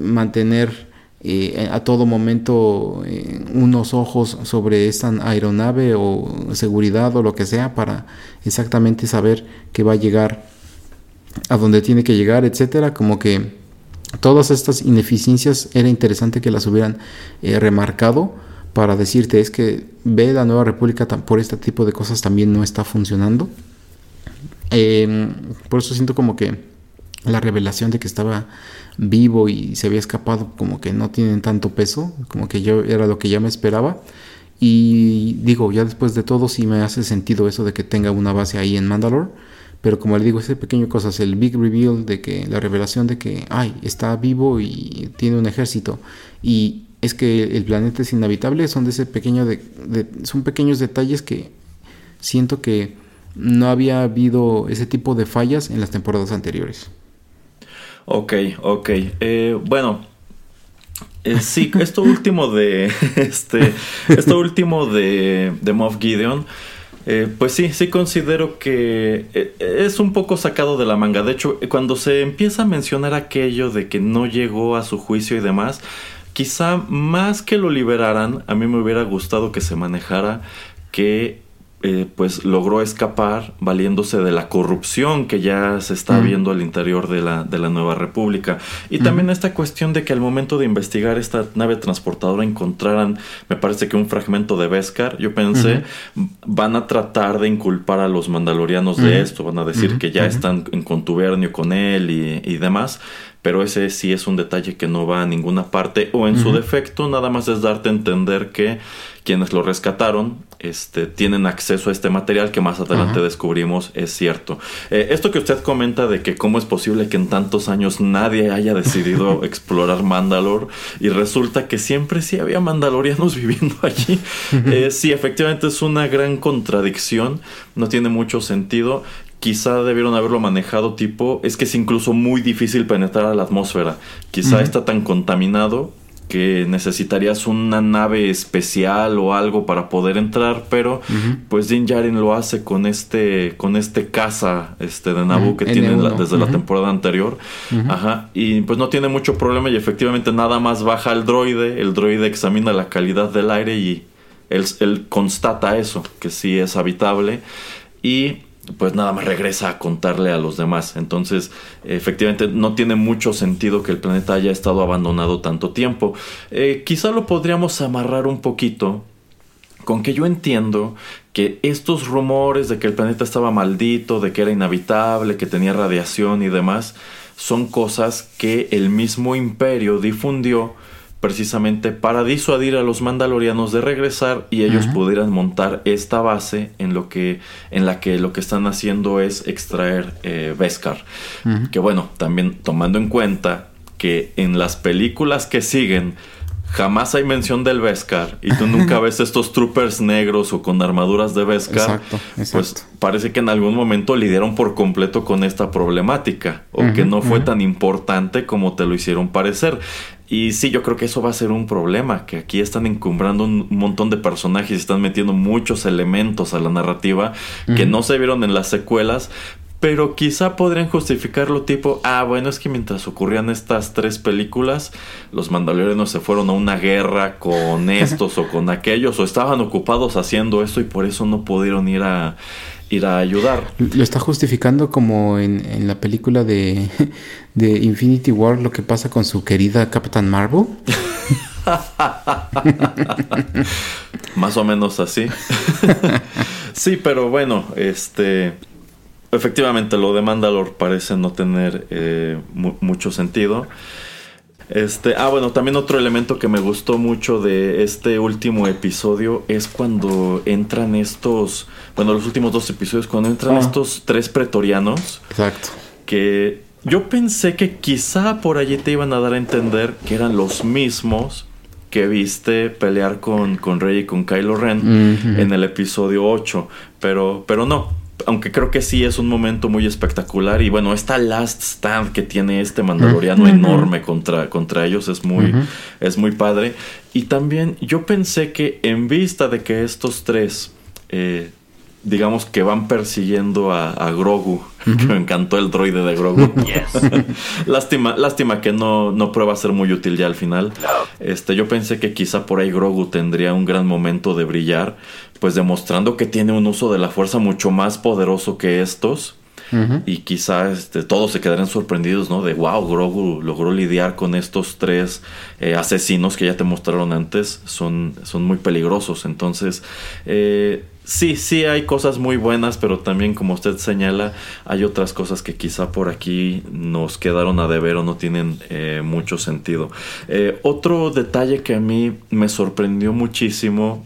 mantener eh, a todo momento eh, unos ojos sobre esta aeronave o seguridad o lo que sea para exactamente saber que va a llegar a donde tiene que llegar, etcétera, como que Todas estas ineficiencias era interesante que las hubieran eh, remarcado para decirte es que ve la nueva república por este tipo de cosas también no está funcionando. Em, por eso siento como que la revelación de que estaba vivo y se había escapado como que no tienen tanto peso, como que yo era lo que ya me esperaba. Y digo, ya después de todo sí me hace sentido eso de que tenga una base ahí en Mandalore pero como le digo, ese pequeño cosas, el big reveal de que la revelación de que, ay, está vivo y tiene un ejército y es que el planeta es inhabitable, son de ese pequeño de, son pequeños detalles que siento que no había habido ese tipo de fallas en las temporadas anteriores. Ok, ok. Eh, bueno, eh, sí, esto último de este, esto último de, de Moff Gideon eh, pues sí, sí considero que eh, es un poco sacado de la manga. De hecho, cuando se empieza a mencionar aquello de que no llegó a su juicio y demás, quizá más que lo liberaran, a mí me hubiera gustado que se manejara que eh, pues logró escapar valiéndose de la corrupción que ya se está viendo al interior de la, de la nueva república. Y también esta cuestión de que al momento de investigar esta nave transportadora encontraran, me parece que un fragmento de Beskar, yo pensé, van a tratar de inculpar a los mandalorianos de esto, van a decir que ya están en contubernio con él y, y demás pero ese sí es un detalle que no va a ninguna parte o en su defecto nada más es darte a entender que quienes lo rescataron este, tienen acceso a este material que más adelante descubrimos es cierto. Eh, esto que usted comenta de que cómo es posible que en tantos años nadie haya decidido explorar Mandalore y resulta que siempre sí había mandalorianos viviendo allí. Eh, sí, efectivamente es una gran contradicción, no tiene mucho sentido quizá debieron haberlo manejado tipo, es que es incluso muy difícil penetrar a la atmósfera. Quizá está tan contaminado que necesitarías una nave especial o algo para poder entrar, pero pues Din Djarin lo hace con este con este caza este de Naboo que tiene desde la temporada anterior. Ajá, y pues no tiene mucho problema y efectivamente nada más baja el droide, el droide examina la calidad del aire y él, él constata eso, que sí es habitable. Y pues nada más regresa a contarle a los demás. Entonces, efectivamente, no tiene mucho sentido que el planeta haya estado abandonado tanto tiempo. Eh, quizá lo podríamos amarrar un poquito con que yo entiendo que estos rumores de que el planeta estaba maldito, de que era inhabitable, que tenía radiación y demás, son cosas que el mismo imperio difundió precisamente para disuadir a los mandalorianos de regresar y ellos pudieran montar esta base en lo que en la que lo que están haciendo es extraer eh, Beskar. Que bueno también tomando en cuenta que en las películas que siguen jamás hay mención del Beskar y tú nunca ves estos troopers negros o con armaduras de Beskar, Exacto, pues parece que en algún momento lidiaron por completo con esta problemática o que no fue tan importante como te lo hicieron parecer. Y sí, yo creo que eso va a ser un problema, que aquí están encumbrando un montón de personajes y están metiendo muchos elementos a la narrativa que no se vieron en las secuelas, pero quizá podrían justificarlo tipo, ah, bueno, es que mientras ocurrían estas tres películas, los mandalorianos se fueron a una guerra con estos o con aquellos, o estaban ocupados haciendo esto y por eso no pudieron ir a ir a ayudar. Lo está justificando como en, en la película de, de Infinity War lo que pasa con su querida Captain Marvel. Más o menos así. sí, pero bueno, este. Efectivamente, lo de Mandalor parece no tener eh, mu- mucho sentido. Este, ah, bueno, también otro elemento que me gustó mucho de este último episodio es cuando entran estos, bueno, los últimos dos episodios, cuando entran Ah. estos tres pretorianos Exacto. que yo pensé que quizá por allí te iban a dar a entender que eran los mismos que viste pelear con, con Rey y con Kylo Ren en el episodio 8, pero, pero no. Aunque creo que sí es un momento muy espectacular y bueno, esta last stand que tiene este mandaloriano enorme contra, contra ellos es muy, es muy padre. Y también yo pensé que en vista de que estos tres, eh, digamos que van persiguiendo a, a Grogu, que me encantó el droide de Grogu. lástima, lástima que no, no prueba a ser muy útil ya al final. Este, yo pensé que quizá por ahí Grogu tendría un gran momento de brillar, pues demostrando que tiene un uso de la fuerza mucho más poderoso que estos. Y quizá este, todos se quedarían sorprendidos, ¿no? De wow, Grogu logró lidiar con estos tres eh, asesinos que ya te mostraron antes. Son, son muy peligrosos. Entonces, eh, sí, sí hay cosas muy buenas, pero también, como usted señala, hay otras cosas que quizá por aquí nos quedaron a deber o no tienen eh, mucho sentido. Eh, otro detalle que a mí me sorprendió muchísimo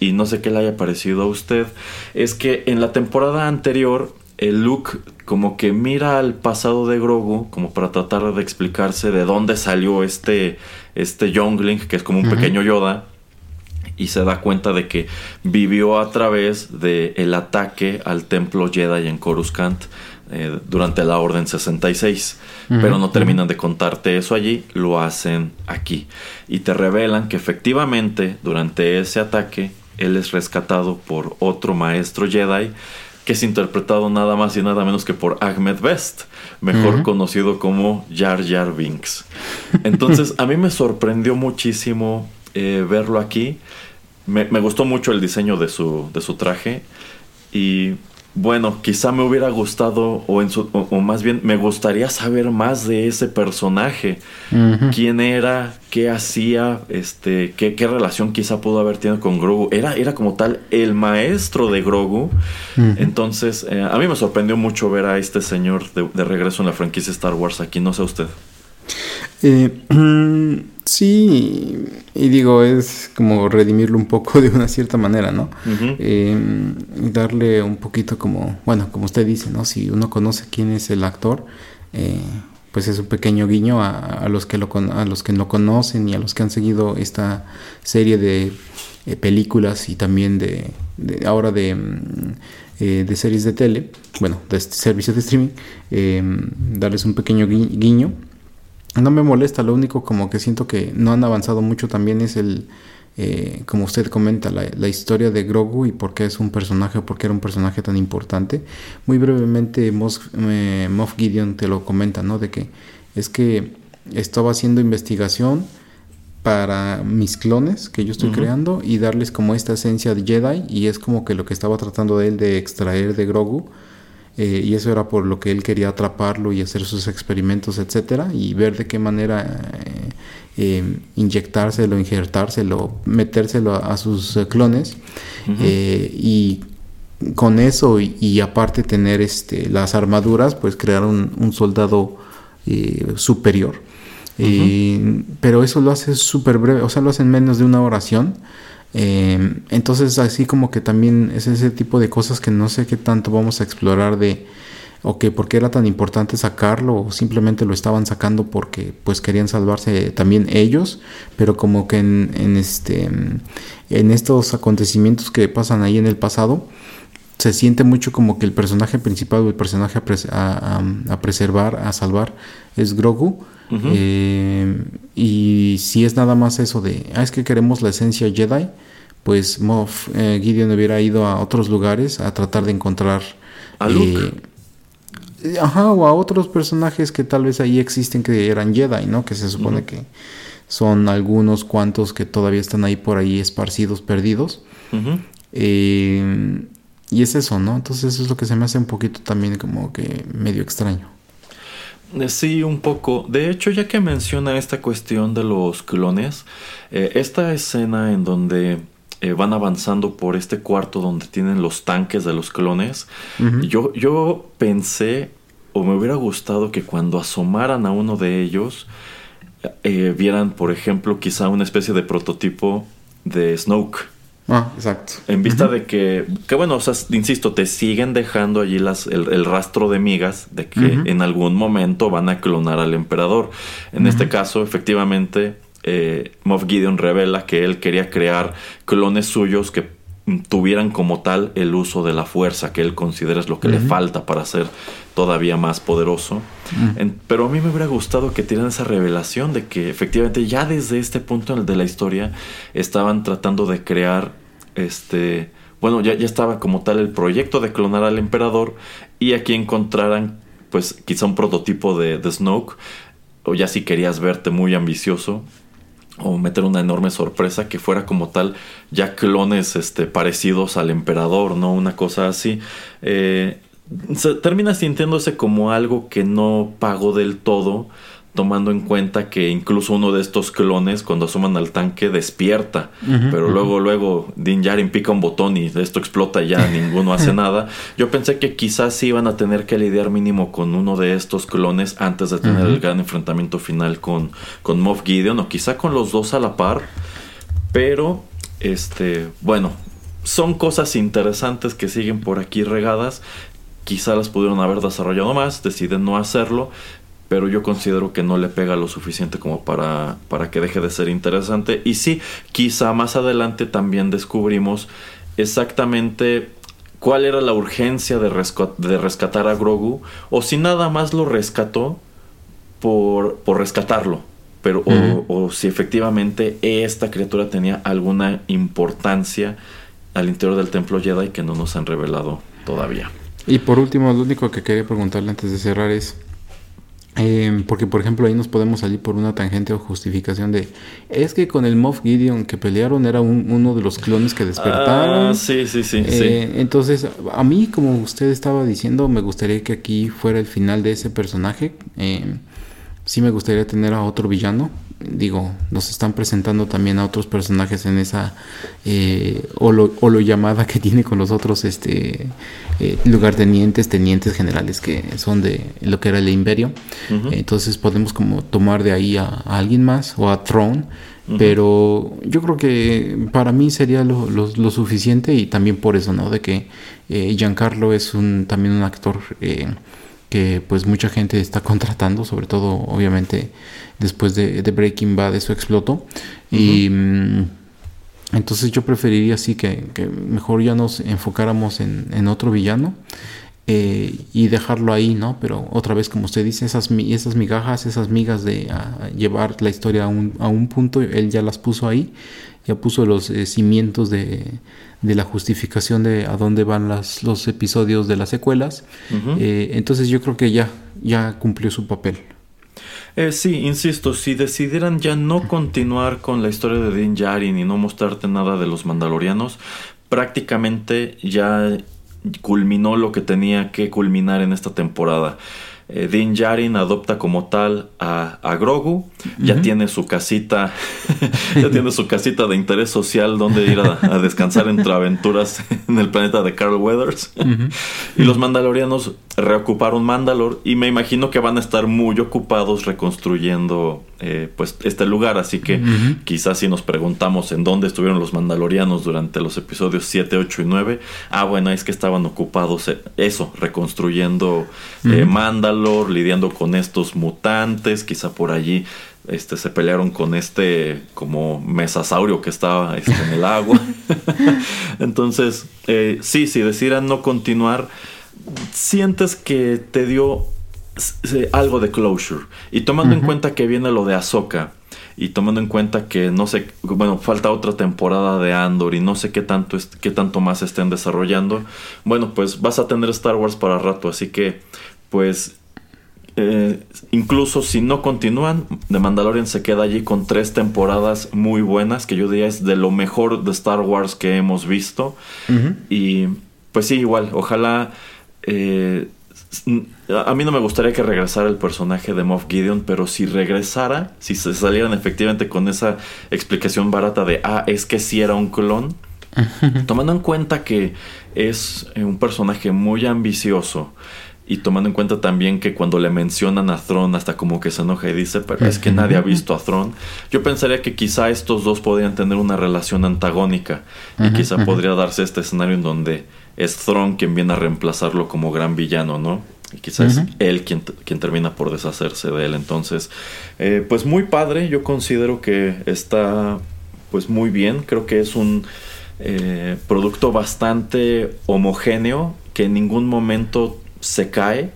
y no sé qué le haya parecido a usted, es que en la temporada anterior el Luke como que mira al pasado de Grogu como para tratar de explicarse de dónde salió este este Youngling que es como un pequeño Yoda y se da cuenta de que vivió a través de el ataque al templo Jedi en Coruscant eh, durante la Orden 66. Ujú, Pero no terminan de contarte eso allí, lo hacen aquí. Y te revelan que efectivamente durante ese ataque él es rescatado por otro maestro Jedi que es interpretado nada más y nada menos que por Ahmed Best, mejor conocido como Jar Jar Binks. Entonces a mí me sorprendió muchísimo eh, verlo aquí. Me, me gustó mucho el diseño de su, de su traje. Y bueno, quizá me hubiera gustado, o, en su, o, o más bien me gustaría saber más de ese personaje. ¿Quién era? ¿Qué hacía? Este, ¿qué, qué relación quizá pudo haber tenido con Grogu? Era, era como tal el maestro de Grogu. Entonces, eh, a mí me sorprendió mucho ver a este señor de, de regreso en la franquicia Star Wars aquí. No sé usted. Eh, sí, y digo, es como redimirlo un poco de una cierta manera, ¿no? Ujú. Eh, darle un poquito como, bueno, como usted dice, ¿no? Si uno conoce quién es el actor, eh, pues es un pequeño guiño a, a los que lo a los que no conocen y a los que han seguido esta serie de eh, películas y también de, de- ahora de, mm, eh, de series de tele, bueno, de este servicios de streaming, eh, darles un pequeño gui- guiño. No me molesta, lo único como que siento que no han avanzado mucho también es el, eh, como usted comenta, la, la historia de Grogu y por qué es un personaje, por qué era un personaje tan importante. Muy brevemente, eh, Moff Gideon te lo comenta, ¿no? De que es que estaba haciendo investigación para mis clones que yo estoy creando y darles como esta esencia de Jedi y es como que lo que estaba tratando de él de extraer de Grogu eh, y eso era por lo que él quería atraparlo y hacer sus experimentos, etcétera, y ver de qué manera eh, eh, inyectárselo, injertárselo, metérselo a, a sus clones eh, y con eso y, y aparte tener este las armaduras, pues crear un, un soldado eh, superior. Pero eso lo hace súper breve, o sea, lo hace en menos de una oración. Eh, entonces, así como que también es ese tipo de cosas que no sé qué tanto vamos a explorar de, o que por qué era tan importante sacarlo o simplemente lo estaban sacando porque pues querían salvarse también ellos, pero como que en, en este en estos acontecimientos que pasan ahí en el pasado se siente mucho como que el personaje principal o el personaje a, a, preservar, a salvar es Grogu. Eh, y si es nada más eso de, ah, es que queremos la esencia Jedi, pues Moff eh, Gideon hubiera ido a otros lugares a tratar de encontrar a Luke. Eh, ajá, o a otros personajes que tal vez ahí existen que eran Jedi, ¿no? Que se supone que son algunos cuantos que todavía están ahí por ahí esparcidos, perdidos. Eh, y es eso, ¿no? Entonces eso es lo que se me hace un poquito también como que medio extraño. Eh, sí, un poco. De hecho, ya que menciona esta cuestión de los clones, esta escena en donde eh, van avanzando por este cuarto donde tienen los tanques de los clones. yo, yo pensé o me hubiera gustado que cuando asomaran a uno de ellos eh, vieran, por ejemplo, quizá una especie de prototipo de Snoke. Ah, exacto. En vista de que, que bueno, o sea, insisto, te siguen dejando allí las, el, rastro de migas de que en algún momento van a clonar al emperador. En este caso, efectivamente, eh, Moff Gideon revela que él quería crear clones suyos que tuvieran como tal el uso de la fuerza que él considera es lo que le falta para ser todavía más poderoso. pero a mí me hubiera gustado que tuvieran esa revelación de que efectivamente ya desde este punto de la historia estaban tratando de crear este... Bueno, ya, ya estaba como tal el proyecto de clonar al emperador y aquí encontraran pues quizá un prototipo de, de Snoke o ya si querías verte muy ambicioso o meter una enorme sorpresa que fuera como tal ya clones este, parecidos al emperador, ¿no? Una cosa así. Eh, se termina sintiéndose como algo que no pagó del todo tomando en cuenta que incluso uno de estos clones cuando asoman al tanque despierta, pero luego luego Din Djarin pica un botón y esto explota y ya ninguno hace nada. Yo pensé que quizás sí iban a tener que lidiar mínimo con uno de estos clones antes de tener el gran enfrentamiento final con con Moff Gideon o quizá con los dos a la par, pero este, bueno, son cosas interesantes que siguen por aquí regadas. Quizá las pudieron haber desarrollado más, deciden no hacerlo, pero yo considero que no le pega lo suficiente como para, para que deje de ser interesante. Y sí, quizá más adelante también descubrimos exactamente cuál era la urgencia de, de rescatar a Grogu, o si nada más lo rescató por, por rescatarlo, pero o, o, si efectivamente esta criatura tenía alguna importancia al interior del templo Jedi que no nos han revelado todavía. Y por último, lo único que quería preguntarle antes de cerrar es, Em, porque, por ejemplo, ahí nos podemos salir por una tangente o justificación de es que con el Moff Gideon que pelearon era uno de los clones que despertaron. Ah, sí, sí, sí, eh, Entonces, a mí, como usted estaba diciendo, me gustaría que aquí fuera el final de ese personaje. Em, sí me gustaría tener a otro villano. Digo, nos están presentando también a otros personajes en esa eh, o, lo, llamada que tiene con los otros este eh, lugartenientes, tenientes generales que son de lo que era el imperio. Entonces podemos como tomar de ahí a, alguien más o a Throne. Pero yo creo que para mí sería lo, lo, suficiente y también por eso, ¿no? De que eh, Giancarlo es un, también un actor eh, que pues mucha gente está contratando, sobre todo obviamente después de, Breaking Bad eso explotó. Y mm, entonces yo preferiría así que, mejor ya nos enfocáramos en, otro villano. Eh, y dejarlo ahí, ¿no? Pero otra vez, como usted dice, esas, esas migajas, esas migas de llevar la historia a un, a un punto, él ya las puso ahí, ya puso los eh, cimientos de, de la justificación de a dónde van las, los episodios de las secuelas. Eh, entonces yo creo que ya, ya cumplió su papel. Eh, sí, insisto, si decidieran ya no continuar con la historia de Din Djarin y no mostrarte nada de los mandalorianos, prácticamente ya culminó lo que tenía que culminar en esta temporada. Eh, Din Djarin adopta como tal a, Grogu, ya tiene su casita, ya tiene su casita de interés social donde ir a, descansar entre aventuras en el planeta de Carl Weathers. y los mandalorianos reocuparon Mandalor y me imagino que van a estar muy ocupados reconstruyendo eh, pues este lugar, así que quizás si nos preguntamos en dónde estuvieron los mandalorianos durante los episodios 7, 8 y 9, ah bueno, es que estaban ocupados eso, reconstruyendo eh, Mandalor, lidiando con estos mutantes, quizá por allí este, se pelearon con este como mesasaurio que estaba este, en el agua. Entonces, eh, sí, si decidieran no continuar, sientes que te dio algo de closure. Y tomando en cuenta que viene lo de Ahsoka y tomando en cuenta que no sé, bueno, falta otra temporada de Andor y no sé qué tanto, qué tanto más estén desarrollando, bueno, pues vas a tener Star Wars para rato, así que pues eh, incluso si no continúan, The Mandalorian se queda allí con tres temporadas muy buenas, que yo diría es de lo mejor de Star Wars que hemos visto. Y pues sí, igual, ojalá eh, a mí no me gustaría que regresara el personaje de Moff Gideon, pero si regresara, si se salieran efectivamente con esa explicación barata de, ah, es que sí era un clon, tomando en cuenta que es eh, un personaje muy ambicioso y tomando en cuenta también que cuando le mencionan a Thron hasta como que se enoja y dice, pero es que nadie ha visto a Thron, yo pensaría que quizá estos dos podrían tener una relación antagónica y quizá podría darse este escenario en donde es Thron quien viene a reemplazarlo como gran villano, ¿no? Y quizás él quien, quien, termina por deshacerse de él. Entonces, eh, pues muy padre. Yo considero que está pues muy bien. Creo que es un eh, producto bastante homogéneo que en ningún momento se cae.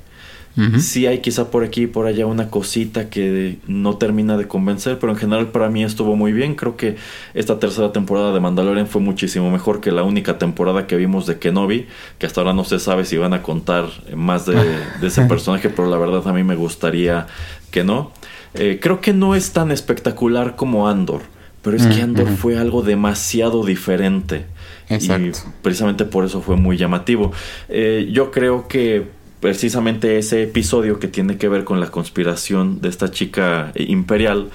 Sí hay quizá por aquí y por allá una cosita que no termina de convencer, pero en general para mí estuvo muy bien. Creo que esta tercera temporada de Mandalorian fue muchísimo mejor que la única temporada que vimos de Kenobi, que hasta ahora no se sabe si van a contar más de, ese personaje, pero la verdad a mí me gustaría que no. Eh, creo que no es tan espectacular como Andor, pero es que Andor fue algo demasiado diferente. Exacto. Y precisamente por eso fue muy llamativo. Eh, yo creo que precisamente ese episodio que tiene que ver con la conspiración de esta chica imperial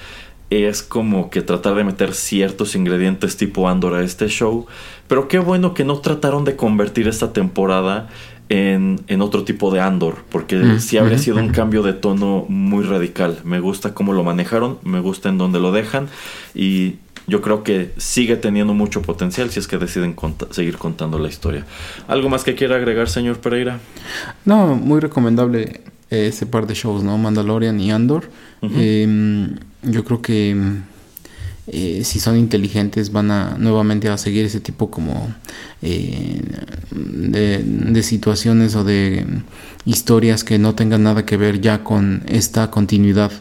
es como que tratar de meter ciertos ingredientes tipo Andor a este show. Pero qué bueno que no trataron de convertir esta temporada en, en otro tipo de Andor, porque mm, sí habría sido un cambio de tono muy radical. Me gusta cómo lo manejaron, me gusta en dónde lo dejan y yo creo que sigue teniendo mucho potencial si es que deciden seguir contando la historia. ¿Algo más que quiera agregar, señor Pereira? No, muy recomendable ese par de shows, ¿no? Mandalorian y Andor. Em, yo creo que eh, si son inteligentes van a nuevamente a seguir ese tipo como eh, de, de, situaciones o de historias que no tengan nada que ver ya con esta continuidad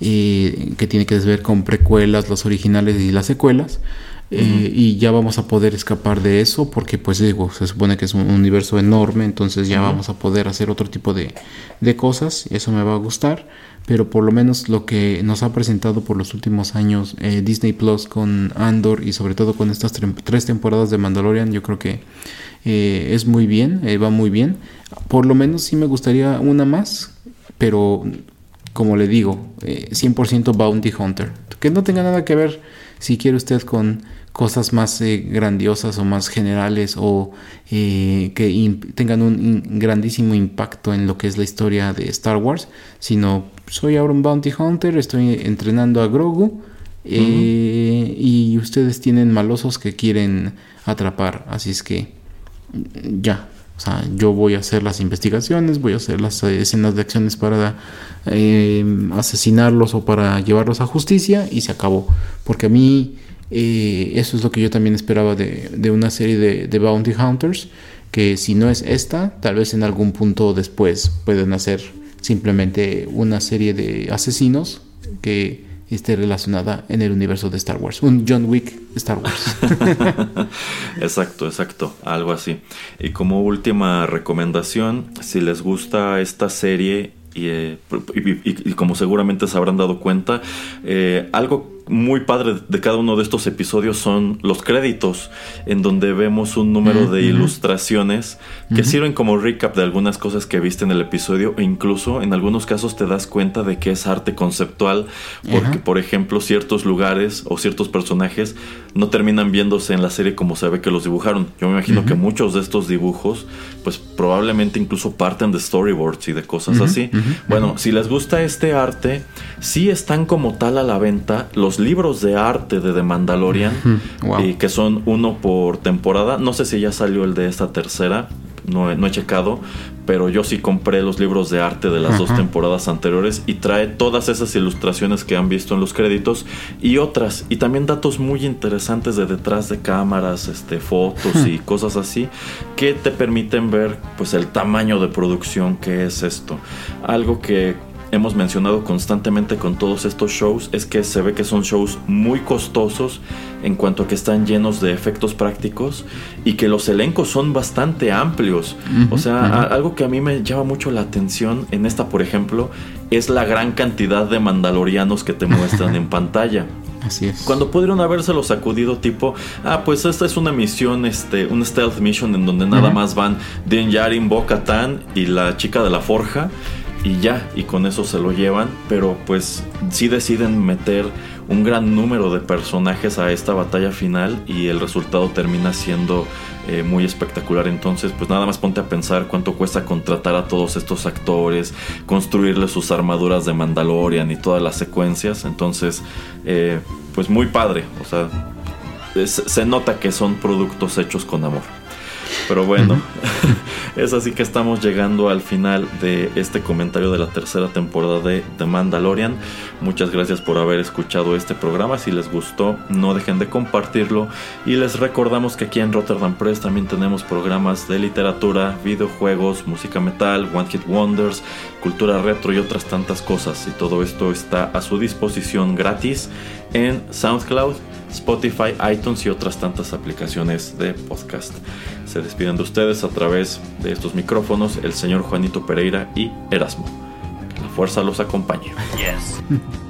eh, que tiene que ver con precuelas, los originales y las secuelas. Eh, y ya vamos a poder escapar de eso porque pues digo, se supone que es un universo enorme, entonces ya vamos a poder hacer otro tipo de, de cosas, eso me va a gustar, pero por lo menos lo que nos ha presentado por los últimos años eh, Disney Plus con Andor y sobre todo con estas tres temporadas de Mandalorian, yo creo que es muy bien, va muy bien, por lo menos sí me gustaría una más, pero como le digo, 100% eh, Bounty Hunter. Que no tenga nada que ver, si quiere usted, con cosas más eh, grandiosas o más generales o eh, que tengan un grandísimo impacto en lo que es la historia de Star Wars, sino soy ahora un Bounty Hunter, estoy entrenando a Grogu y ustedes tienen malosos que quieren atrapar, así es que ya, o sea, yo voy a hacer las investigaciones, voy a hacer las eh, escenas de acciones para eh, asesinarlos o para llevarlos a justicia y se acabó. Porque a mí eh, eso es lo que yo también esperaba de, una serie de, de, Bounty Hunters, que si no es esta, tal vez en algún punto después pueden hacer simplemente una serie de asesinos que esté relacionada en el universo de Star Wars. Un John Wick Star Wars. exacto, exacto, algo así. Y como última recomendación, si les gusta esta serie y, eh, como seguramente se habrán dado cuenta, eh, algo muy padre de cada uno de estos episodios son los créditos, en donde vemos un número de ilustraciones que sirven como recap de algunas cosas que viste en el episodio e incluso en algunos casos te das cuenta de que es arte conceptual, porque por ejemplo ciertos lugares o ciertos personajes no terminan viéndose en la serie como se ve que los dibujaron. Yo me imagino que muchos de estos dibujos pues probablemente incluso parten de storyboards y de cosas así. Bueno, si les gusta este arte, sí están como tal a la venta los libros de arte de The Mandalorian, y que son uno por temporada. No sé si ya salió el de esta tercera, no he, checado, pero yo sí compré los libros de arte de las dos temporadas anteriores y trae todas esas ilustraciones que han visto en los créditos y otras, y también datos muy interesantes de detrás de cámaras, este, fotos y cosas así, que te permiten ver pues el tamaño de producción que es esto. Algo que hemos mencionado constantemente con todos estos shows es que se ve que son shows muy costosos en cuanto a que están llenos de efectos prácticos y que los elencos son bastante amplios. o sea, algo que a mí me llama mucho la atención en esta, por ejemplo, es la gran cantidad de mandalorianos que te muestran en pantalla. Así es. Cuando pudieron habérselo sacudido tipo, ah, pues esta es una misión, este, un stealth mission en donde nada más van Din Yarin, Bo-Katan y la chica de la forja y ya, y con eso se lo llevan, pero pues sí deciden meter un gran número de personajes a esta batalla final y el resultado termina siendo eh, muy espectacular. Entonces, pues nada más ponte a pensar cuánto cuesta contratar a todos estos actores, construirles sus armaduras de Mandalorian y todas las secuencias. Entonces, eh, pues muy padre, o sea, se nota que son productos hechos con amor. Pero bueno, es así que estamos llegando al final de este comentario de la tercera temporada de The Mandalorian. Muchas gracias por haber escuchado este programa. Si les gustó, no dejen de compartirlo. Y les recordamos que aquí en Rotterdam Press también tenemos programas de literatura, videojuegos, música metal, One Hit Wonders, cultura retro y otras tantas cosas. Y todo esto está a su disposición gratis en SoundCloud Spotify, iTunes y otras tantas aplicaciones de podcast. Se despiden de ustedes a través de estos micrófonos el señor Juanito Pereira y Erasmo. Que la fuerza los acompañe.